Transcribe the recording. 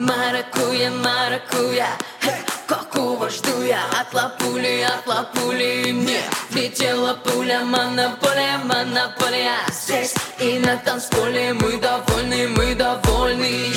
Маракуя, маракуя, какого жду я От лапули, от лапули мне Летела пуля, монополия, монополия. Здесь и на танцполе мы довольны, мы довольны